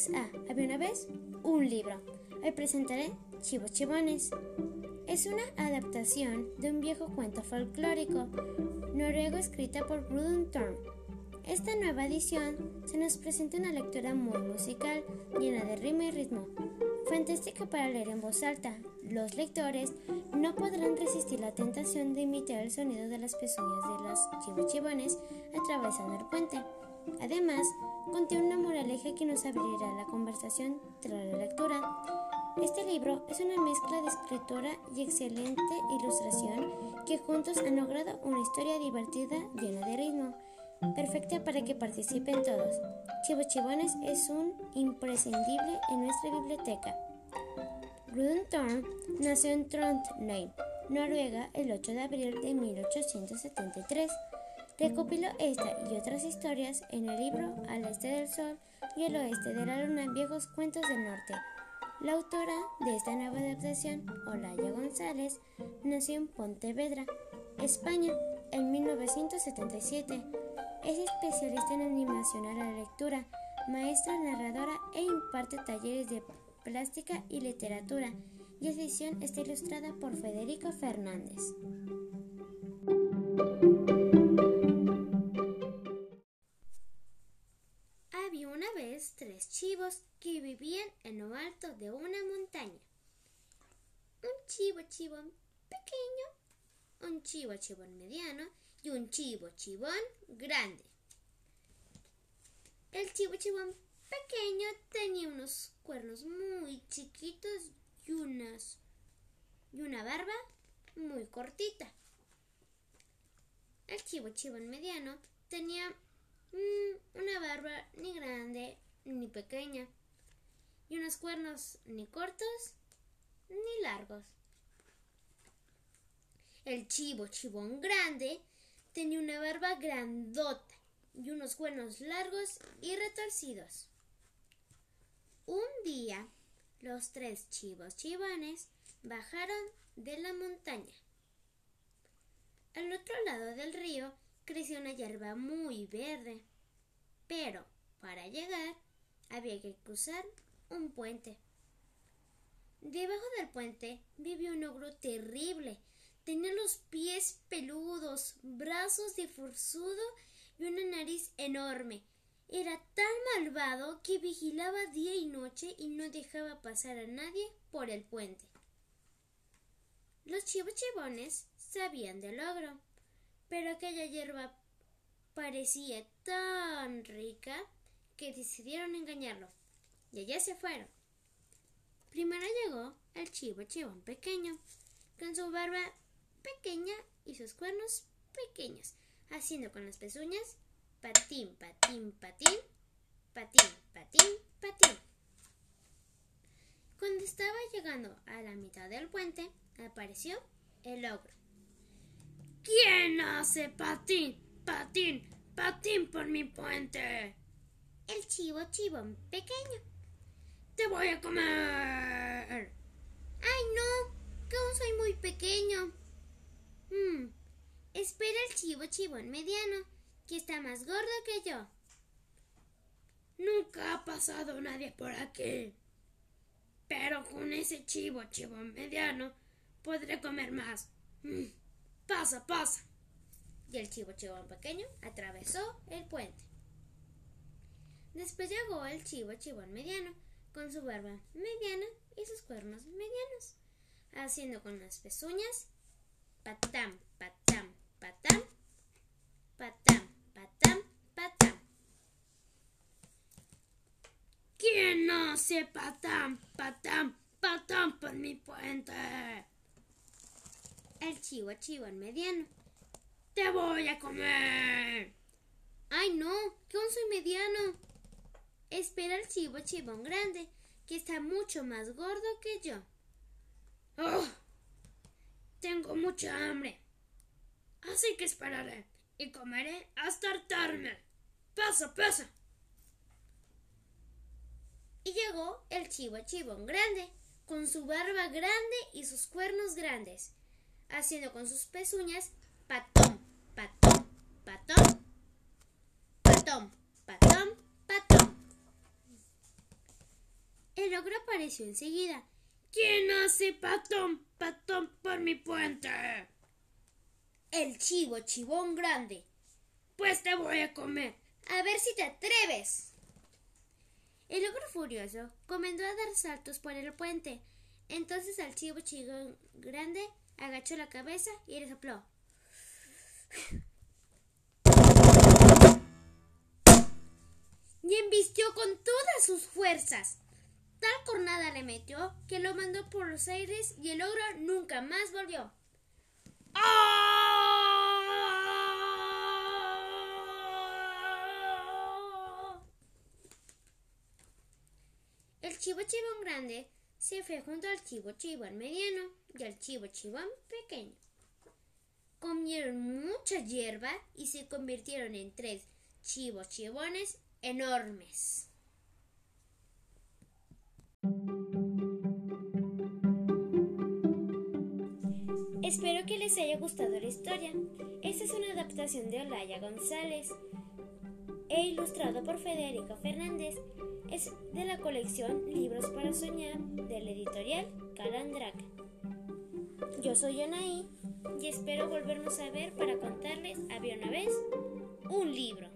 Bienvenidos a Había una vez un libro. Hoy presentaré Chivos Chivones. Es una adaptación de un viejo cuento folclórico noruego escrita por Rudolf Thorn. Esta nueva edición se nos presenta una lectura muy musical, llena de rima y ritmo. Fantástica para leer en voz alta. Los lectores no podrán resistir la tentación de imitar el sonido de las pezuñas de los chivos chivones atravesando el puente. Además, contiene una moraleja que nos abrirá la conversación tras la lectura. Este libro es una mezcla de escritura y excelente ilustración que juntos han logrado una historia divertida llena de ritmo, perfecta para que participen todos. Chivos Chivones es un imprescindible en nuestra biblioteca. Rudolf Thorn nació en Trondheim, Noruega, el 8 de abril de 1873. Recopiló esta y otras historias en el libro Al este del sol y al oeste de la luna, viejos cuentos del norte. La autora de esta nueva adaptación, Olaya González, nació en Pontevedra, España, en 1977. Es especialista en animación a la lectura, maestra narradora e imparte talleres de plástica y literatura, y edición está ilustrada por Federico Fernández. Chivón pequeño, un chivo chivón mediano y un chivo chivón grande. El chivo chivón pequeño tenía unos cuernos muy chiquitos y unas y una barba muy cortita. El chivo chivón mediano tenía mm, una barba ni grande ni pequeña y unos cuernos ni cortos ni largos. El chivo chivón grande tenía una barba grandota y unos cuernos largos y retorcidos. Un día, los tres chivos chivones bajaron de la montaña. Al otro lado del río creció una hierba muy verde, pero para llegar había que cruzar un puente. Debajo del puente vivía un ogro terrible. Tenía los pies peludos, brazos de forzudo y una nariz enorme. Era tan malvado que vigilaba día y noche y no dejaba pasar a nadie por el puente. Los chivos chivones sabían del ogro, pero aquella hierba parecía tan rica que decidieron engañarlo y allá se fueron. Primero llegó el chivo chivón pequeño, con su barba pequeña y sus cuernos pequeños, haciendo con las pezuñas patín, patín, patín, patín, patín, patín. Cuando estaba llegando a la mitad del puente, apareció el ogro. ¿Quién hace patín, patín, patín por mi puente? El chivo chivón pequeño. ¡Te voy a comer! ¡Ay, no! Que aún soy muy pequeño. Hmm. Espera el chivo chivón mediano, que está más gordo que yo. Nunca ha pasado nadie por aquí. Pero con ese chivo chivón mediano podré comer más. Mm. Pasa, pasa. Y el chivo chivón pequeño atravesó el puente. Después llegó el chivo chivón mediano, con su barba mediana y sus cuernos medianos, haciendo con las pezuñas patam, patam, patam, patam, patam, patam. ¿Quién hace patam, patam, patam por mi puente? El chivo chivón mediano. ¡Te voy a comer! ¡Ay no! ¡Que aún soy mediano! Espera el chivo chivón grande, que está mucho más gordo que yo. ¡Oh! Mucha hambre. Así que esperaré y comeré hasta hartarme. Pasa, pasa. Y llegó el chivo chivón grande, con su barba grande y sus cuernos grandes, haciendo con sus pezuñas patón, patón, patón, patón, patón, patón. ogro apareció enseguida. ¿Quién hace patón, patón por mi puente? El chivo, chivón grande. Pues te voy a comer. A ver si te atreves. El ogro furioso comenzó a dar saltos por el puente. Entonces el chivo chivón grande agachó la cabeza y le sopló. Y embistió con todas sus fuerzas. Cornada le metió que lo mandó por los aires y el ogro nunca más volvió. El chivo chivón grande se fue junto al chivo chivón mediano y al chivo chivón pequeño. Comieron mucha hierba y se convirtieron en tres chivos chivones enormes. Espero que les haya gustado la historia. Esta es una adaptación de Olaya González e ilustrado por Federico Fernández. Es de la colección Libros para Soñar de la editorial Calandraca. Yo soy Anaí y espero volvernos a ver para contarles Había una vez un libro.